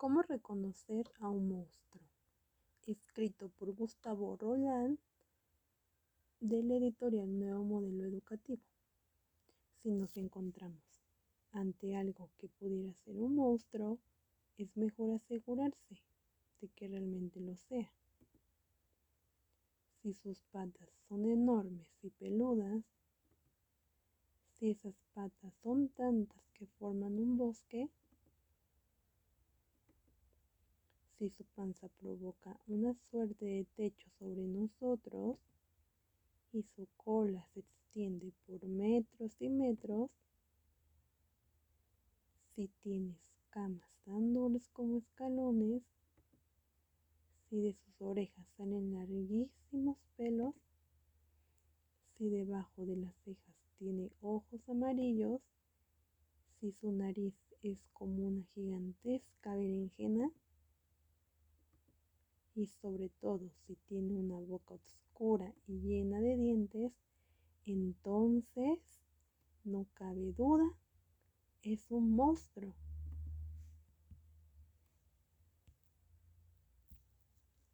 ¿Cómo reconocer a un monstruo? Escrito por Gustavo Roland de la editorial Nuevo Modelo Educativo. Si nos encontramos ante algo que pudiera ser un monstruo, es mejor asegurarse de que realmente lo sea. Si sus patas son enormes y peludas, si esas patas son tantas que forman un bosque, si su panza provoca una suerte de techo sobre nosotros y su cola se extiende por metros y metros, si tiene escamas tan duras como escalones, si de sus orejas salen larguísimos pelos, si debajo de las cejas tiene ojos amarillos, si su nariz es como una gigantesca y sobre todo si tiene una boca oscura y llena de dientes, entonces no cabe duda, es un monstruo.